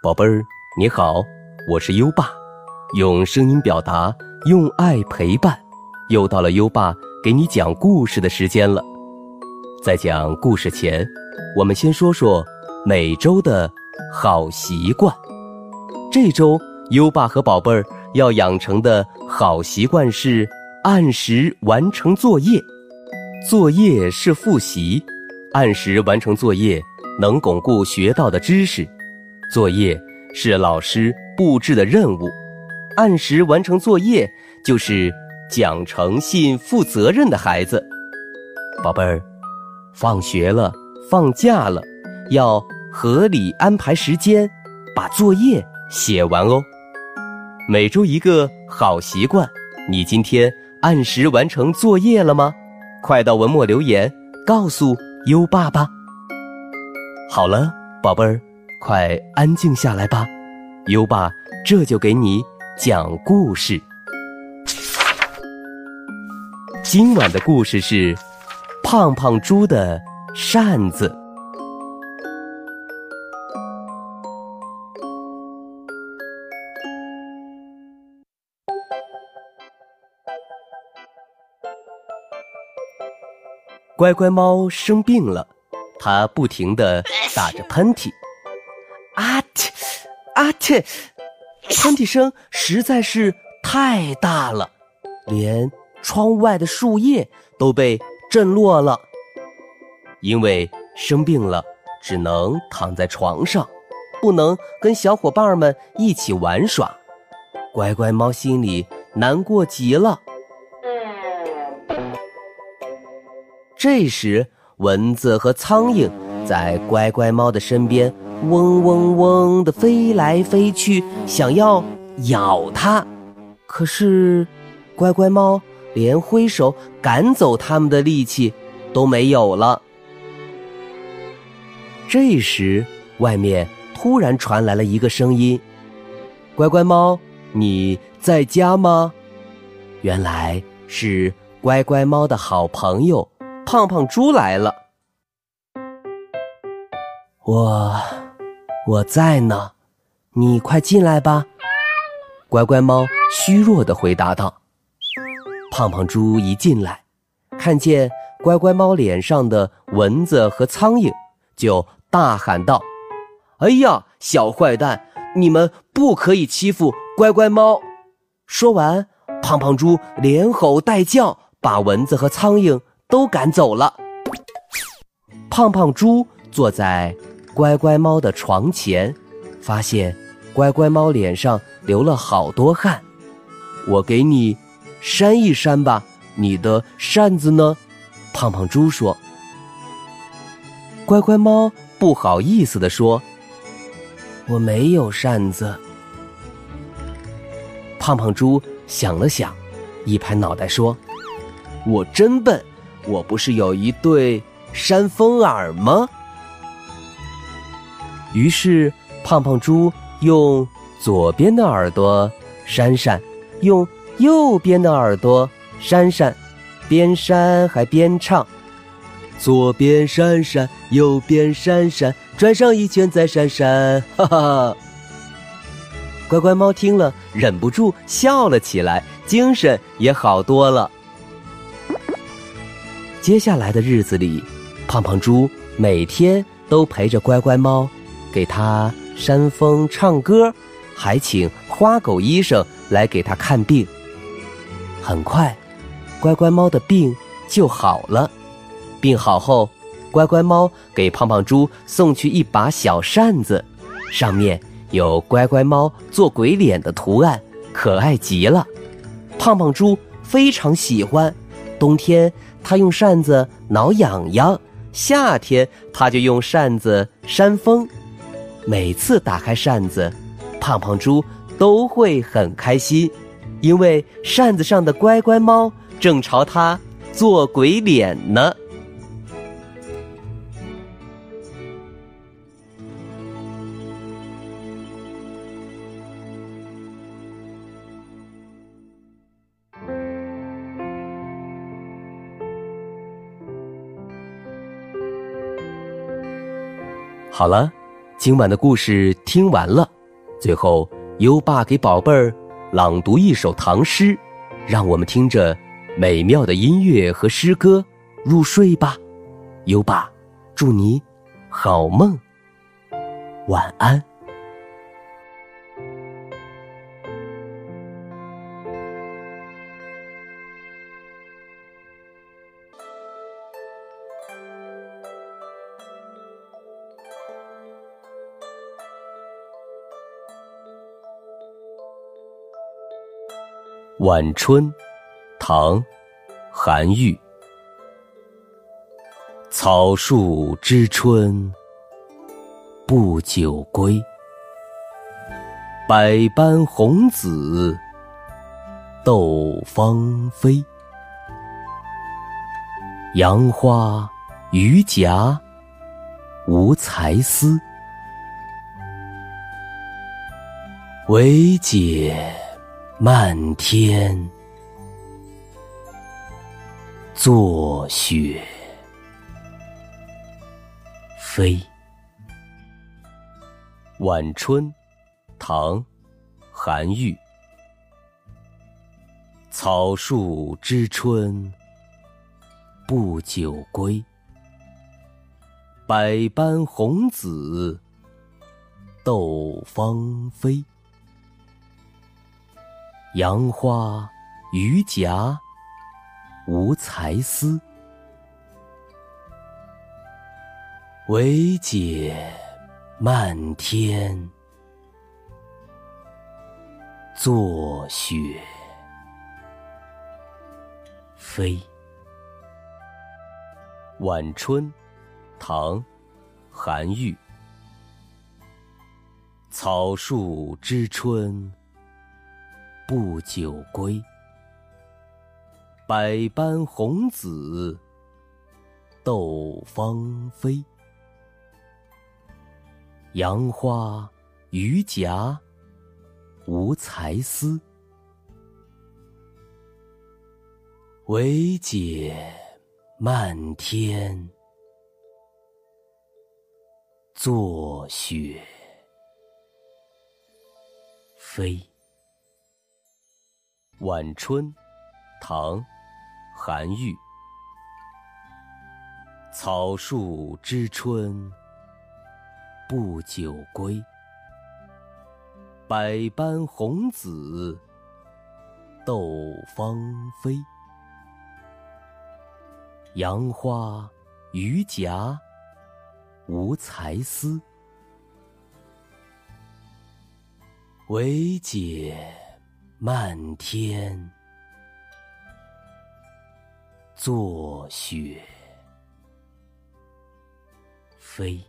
宝贝儿，你好，我是优爸，用声音表达，用爱陪伴，又到了优爸给你讲故事的时间了。在讲故事前，我们先说说每周的好习惯。这周优爸和宝贝儿要养成的好习惯是按时完成作业。作业是复习，按时完成作业能巩固学到的知识。作业是老师布置的任务，按时完成作业就是讲诚信、负责任的孩子。宝贝儿，放学了、放假了，要合理安排时间，把作业写完哦。每周一个好习惯，你今天按时完成作业了吗？快到文末留言告诉优爸吧。好了，宝贝儿。快安静下来吧，优爸这就给你讲故事。今晚的故事是胖胖猪的扇子。乖乖猫生病了，它不停的打着喷嚏。啊嚏，啊嚏！喷嚏声实在是太大了，连窗外的树叶都被震落了。因为生病了，只能躺在床上，不能跟小伙伴们一起玩耍。乖乖猫心里难过极了。这时，蚊子和苍蝇在乖乖猫的身边。嗡嗡嗡的飞来飞去，想要咬它，可是乖乖猫连挥手赶走它们的力气都没有了。这时，外面突然传来了一个声音：“乖乖猫，你在家吗？”原来是乖乖猫的好朋友胖胖猪来了。我。我在呢，你快进来吧。乖乖猫虚弱的回答道。胖胖猪一进来，看见乖乖猫脸上的蚊子和苍蝇，就大喊道：“哎呀，小坏蛋，你们不可以欺负乖乖猫！”说完，胖胖猪连吼带叫，把蚊子和苍蝇都赶走了。胖胖猪坐在。乖乖猫的床前，发现乖乖猫脸上流了好多汗，我给你扇一扇吧。你的扇子呢？胖胖猪说。乖乖猫不好意思地说：“我没有扇子。”胖胖猪想了想，一拍脑袋说：“我真笨，我不是有一对扇风耳吗？”于是，胖胖猪用左边的耳朵扇扇，用右边的耳朵扇扇，边扇还边唱：“左边扇扇，右边扇扇，转上一圈再扇扇。”哈哈！乖乖猫听了，忍不住笑了起来，精神也好多了。接下来的日子里，胖胖猪每天都陪着乖乖猫。给他扇风唱歌，还请花狗医生来给他看病。很快，乖乖猫的病就好了。病好后，乖乖猫给胖胖猪送去一把小扇子，上面有乖乖猫做鬼脸的图案，可爱极了。胖胖猪非常喜欢。冬天，他用扇子挠痒痒；夏天，他就用扇子扇风。每次打开扇子，胖胖猪都会很开心，因为扇子上的乖乖猫正朝他做鬼脸呢。好了。今晚的故事听完了，最后优爸给宝贝儿朗读一首唐诗，让我们听着美妙的音乐和诗歌入睡吧。优爸，祝你好梦，晚安。晚春，唐，韩愈。草树知春不久归，百般红紫斗芳菲。杨花榆荚无才思，惟解。漫天作雪飞。晚春，唐，韩愈。草树知春不久归，百般红紫斗芳菲。杨花榆荚无才思，惟解漫天作雪飞。晚春，唐，韩愈。草树知春。不久归，百般红紫斗芳菲。杨花榆荚无才思，惟解漫天作雪飞。晚春，唐，韩愈。草树知春不久归，百般红紫斗芳菲。杨花榆荚无才思，惟解。漫天作雪飞。